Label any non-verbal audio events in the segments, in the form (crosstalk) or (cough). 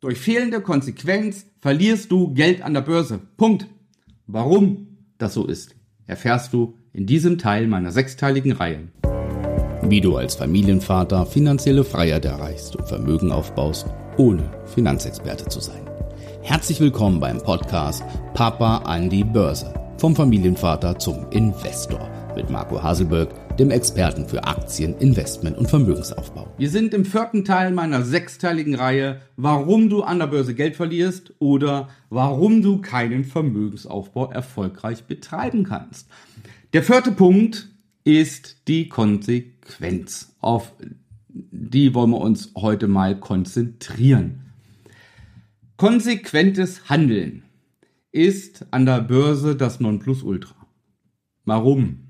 Durch fehlende Konsequenz verlierst du Geld an der Börse. Punkt. Warum das so ist, erfährst du in diesem Teil meiner sechsteiligen Reihe. Wie du als Familienvater finanzielle Freiheit erreichst und Vermögen aufbaust, ohne Finanzexperte zu sein. Herzlich willkommen beim Podcast Papa an die Börse. Vom Familienvater zum Investor mit Marco Haselberg dem Experten für Aktien, Investment und Vermögensaufbau. Wir sind im vierten Teil meiner sechsteiligen Reihe, warum du an der Börse Geld verlierst oder warum du keinen Vermögensaufbau erfolgreich betreiben kannst. Der vierte Punkt ist die Konsequenz. Auf die wollen wir uns heute mal konzentrieren. Konsequentes Handeln ist an der Börse das Nonplusultra. Warum?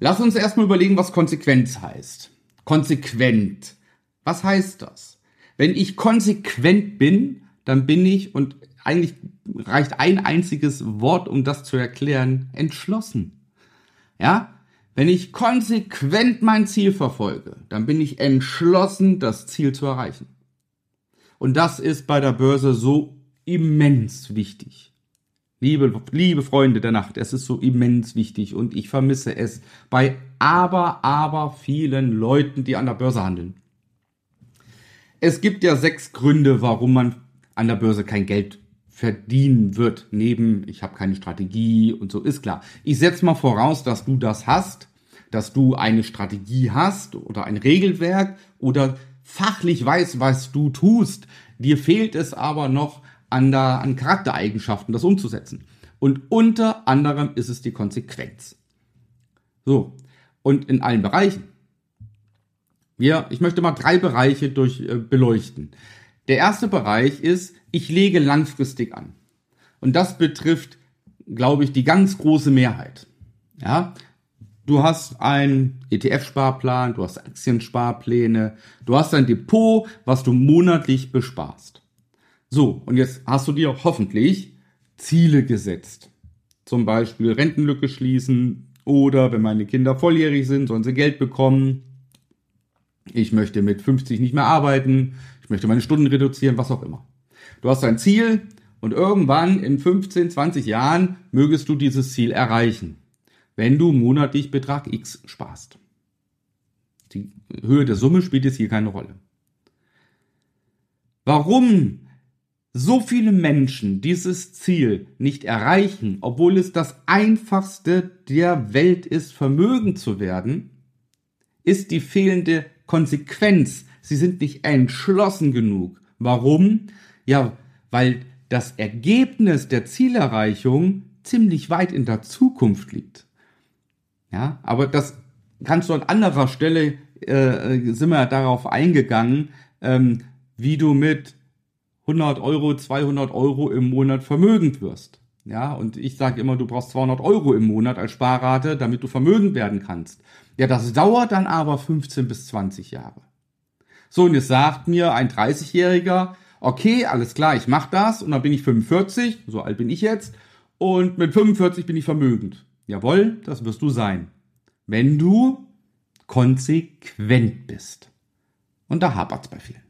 Lass uns erstmal überlegen, was Konsequenz heißt. Konsequent. Was heißt das? Wenn ich konsequent bin, dann bin ich, und eigentlich reicht ein einziges Wort, um das zu erklären, entschlossen. Ja? Wenn ich konsequent mein Ziel verfolge, dann bin ich entschlossen, das Ziel zu erreichen. Und das ist bei der Börse so immens wichtig. Liebe, liebe Freunde der Nacht, es ist so immens wichtig und ich vermisse es bei aber, aber vielen Leuten, die an der Börse handeln. Es gibt ja sechs Gründe, warum man an der Börse kein Geld verdienen wird. Neben, ich habe keine Strategie und so, ist klar. Ich setze mal voraus, dass du das hast, dass du eine Strategie hast oder ein Regelwerk oder fachlich weißt, was du tust. Dir fehlt es aber noch an, der, an Charaktereigenschaften, das umzusetzen. Und unter anderem ist es die Konsequenz. So. Und in allen Bereichen. Wir, ich möchte mal drei Bereiche durch äh, beleuchten. Der erste Bereich ist, ich lege langfristig an. Und das betrifft, glaube ich, die ganz große Mehrheit. Ja, du hast einen ETF-Sparplan, du hast Aktiensparpläne, du hast ein Depot, was du monatlich besparst. So, und jetzt hast du dir hoffentlich Ziele gesetzt. Zum Beispiel Rentenlücke schließen oder wenn meine Kinder volljährig sind, sollen sie Geld bekommen. Ich möchte mit 50 nicht mehr arbeiten. Ich möchte meine Stunden reduzieren, was auch immer. Du hast ein Ziel und irgendwann in 15, 20 Jahren mögest du dieses Ziel erreichen, wenn du monatlich Betrag X sparst. Die Höhe der Summe spielt jetzt hier keine Rolle. Warum so viele Menschen dieses Ziel nicht erreichen, obwohl es das einfachste der Welt ist, Vermögen zu werden, ist die fehlende Konsequenz. Sie sind nicht entschlossen genug. Warum? Ja, weil das Ergebnis der Zielerreichung ziemlich weit in der Zukunft liegt. Ja, aber das kannst du an anderer Stelle äh, sind wir darauf eingegangen, ähm, wie du mit 100 Euro, 200 Euro im Monat vermögend wirst. Ja, und ich sage immer, du brauchst 200 Euro im Monat als Sparrate, damit du vermögend werden kannst. Ja, das dauert dann aber 15 bis 20 Jahre. So, und jetzt sagt mir ein 30-Jähriger, okay, alles klar, ich mach das und dann bin ich 45, so alt bin ich jetzt, und mit 45 bin ich vermögend. Jawohl, das wirst du sein. Wenn du konsequent bist. Und da hapert's bei vielen.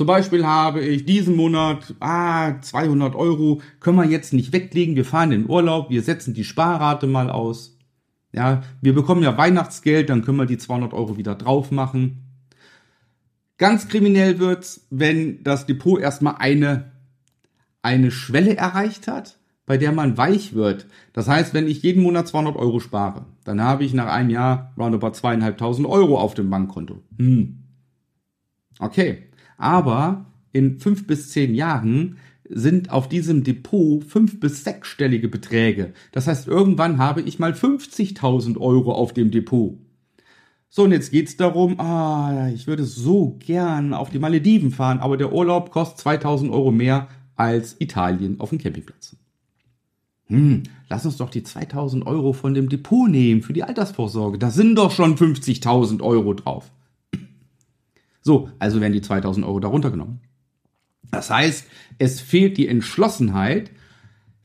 Zum Beispiel habe ich diesen Monat, ah, 200 Euro, können wir jetzt nicht weglegen, wir fahren in den Urlaub, wir setzen die Sparrate mal aus. Ja, wir bekommen ja Weihnachtsgeld, dann können wir die 200 Euro wieder drauf machen. Ganz kriminell wird's, wenn das Depot erstmal eine, eine Schwelle erreicht hat, bei der man weich wird. Das heißt, wenn ich jeden Monat 200 Euro spare, dann habe ich nach einem Jahr roundabout zweieinhalbtausend Euro auf dem Bankkonto. Hm. Okay. Aber in fünf bis zehn Jahren sind auf diesem Depot fünf bis sechsstellige Beträge. Das heißt, irgendwann habe ich mal 50.000 Euro auf dem Depot. So, und jetzt geht's darum, ah, ich würde so gern auf die Malediven fahren, aber der Urlaub kostet 2000 Euro mehr als Italien auf dem Campingplatz. Hm, lass uns doch die 2000 Euro von dem Depot nehmen für die Altersvorsorge. Da sind doch schon 50.000 Euro drauf. So, also werden die 2000 Euro darunter genommen. Das heißt, es fehlt die Entschlossenheit,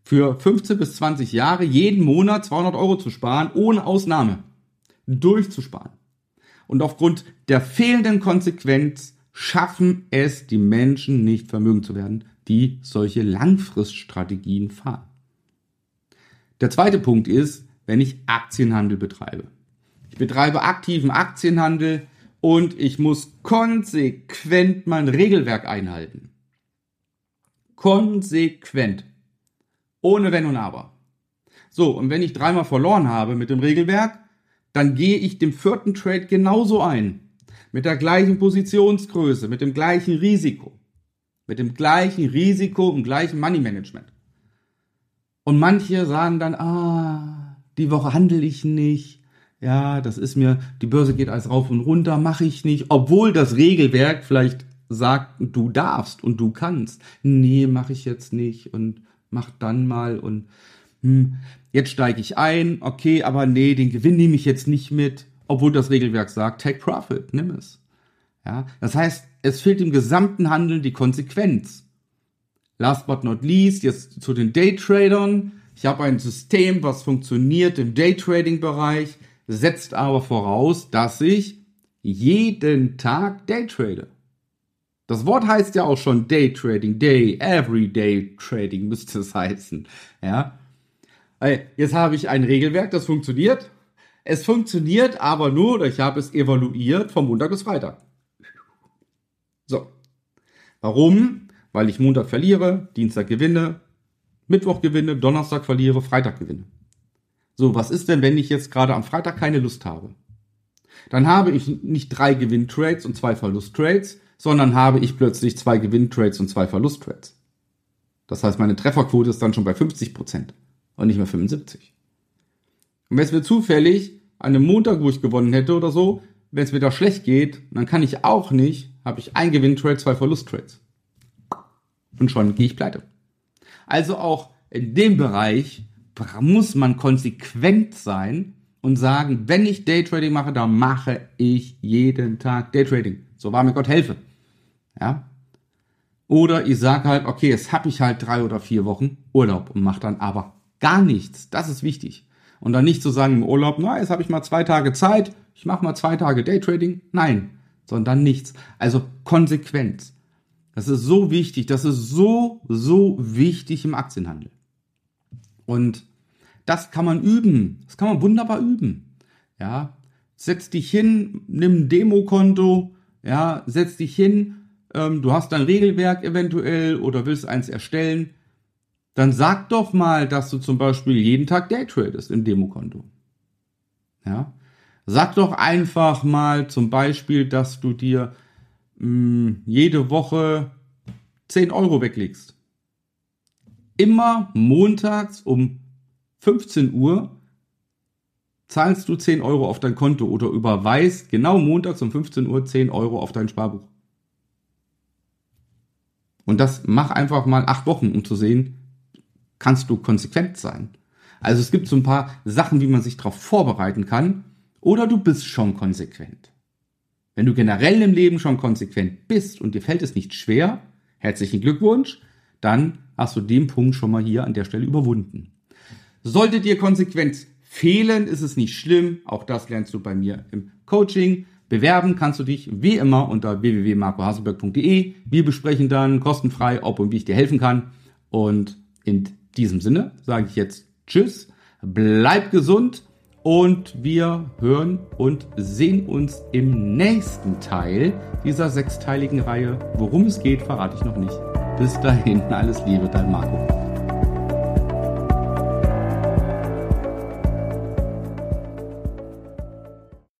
für 15 bis 20 Jahre jeden Monat 200 Euro zu sparen, ohne Ausnahme. Durchzusparen. Und aufgrund der fehlenden Konsequenz schaffen es die Menschen nicht vermögen zu werden, die solche Langfriststrategien fahren. Der zweite Punkt ist, wenn ich Aktienhandel betreibe. Ich betreibe aktiven Aktienhandel und ich muss konsequent mein Regelwerk einhalten. Konsequent. Ohne Wenn und Aber. So, und wenn ich dreimal verloren habe mit dem Regelwerk, dann gehe ich dem vierten Trade genauso ein. Mit der gleichen Positionsgröße, mit dem gleichen Risiko. Mit dem gleichen Risiko und gleichen Money Management. Und manche sagen dann, ah, die Woche handle ich nicht. Ja, das ist mir, die Börse geht alles rauf und runter, mache ich nicht. Obwohl das Regelwerk vielleicht sagt, du darfst und du kannst. Nee, mache ich jetzt nicht und mach dann mal und hm, jetzt steige ich ein, okay, aber nee, den Gewinn nehme ich jetzt nicht mit, obwohl das Regelwerk sagt, take profit, nimm es. Ja, das heißt, es fehlt im gesamten Handeln die Konsequenz. Last but not least, jetzt zu den Daytradern. Ich habe ein System, was funktioniert im Daytrading-Bereich, setzt aber voraus, dass ich jeden Tag Daytrade. Das Wort heißt ja auch schon Daytrading, Day, Everyday Trading (laughs) müsste es heißen. Ja, Jetzt habe ich ein Regelwerk, das funktioniert. Es funktioniert aber nur, ich habe es evaluiert, vom Montag bis Freitag. So. Warum? Weil ich Montag verliere, Dienstag gewinne, Mittwoch gewinne, Donnerstag verliere, Freitag gewinne. So, was ist denn, wenn ich jetzt gerade am Freitag keine Lust habe? Dann habe ich nicht drei Gewinntrades und zwei Verlusttrades, sondern habe ich plötzlich zwei Gewinntrades und zwei Verlusttrades. Das heißt, meine Trefferquote ist dann schon bei 50 Prozent und nicht mehr 75. Und wenn es mir zufällig an einem Montag, wo ich gewonnen hätte oder so, wenn es mir da schlecht geht, dann kann ich auch nicht, habe ich ein Gewinntrade, zwei Verlusttrades. Und schon gehe ich pleite. Also auch in dem Bereich muss man konsequent sein und sagen, wenn ich Daytrading mache, dann mache ich jeden Tag Daytrading. So war mir Gott helfe. Ja. Oder ich sage halt, okay, jetzt habe ich halt drei oder vier Wochen Urlaub und mache dann aber Gar nichts. Das ist wichtig. Und dann nicht zu sagen im Urlaub, na, jetzt habe ich mal zwei Tage Zeit, ich mache mal zwei Tage Daytrading. Nein, sondern nichts. Also Konsequenz. Das ist so wichtig. Das ist so, so wichtig im Aktienhandel. Und das kann man üben. Das kann man wunderbar üben. Ja, setz dich hin, nimm ein Demokonto, ja, setz dich hin, ähm, du hast dein Regelwerk eventuell oder willst eins erstellen dann sag doch mal, dass du zum Beispiel jeden Tag Daytradest im Demokonto. Ja. Sag doch einfach mal zum Beispiel, dass du dir mh, hm, jede Woche 10 Euro weglegst. Immer montags um 15 Uhr zahlst du 10 Euro auf dein Konto oder überweist genau montags um 15 Uhr 10 Euro auf dein Sparbuch. Und das mach einfach mal acht Wochen, um zu sehen, kannst du konsequent sein. Also es gibt so ein paar Sachen, wie man sich darauf vorbereiten kann. Oder du bist schon konsequent. Wenn du generell im Leben schon konsequent bist und dir fällt es nicht schwer, herzlichen Glückwunsch, dann hast du den Punkt schon mal hier an der Stelle überwunden. Sollte dir Konsequenz fehlen, ist es nicht schlimm. Auch das lernst du bei mir im Coaching. Bewerben kannst du dich wie immer unter www.marcohaselberg.de. Wir besprechen dann kostenfrei, ob und wie ich dir helfen kann. Und in diesem Sinne sage ich jetzt Tschüss, bleib gesund und wir hören und sehen uns im nächsten Teil dieser sechsteiligen Reihe. Worum es geht, verrate ich noch nicht. Bis dahin, alles Liebe, dein Marco.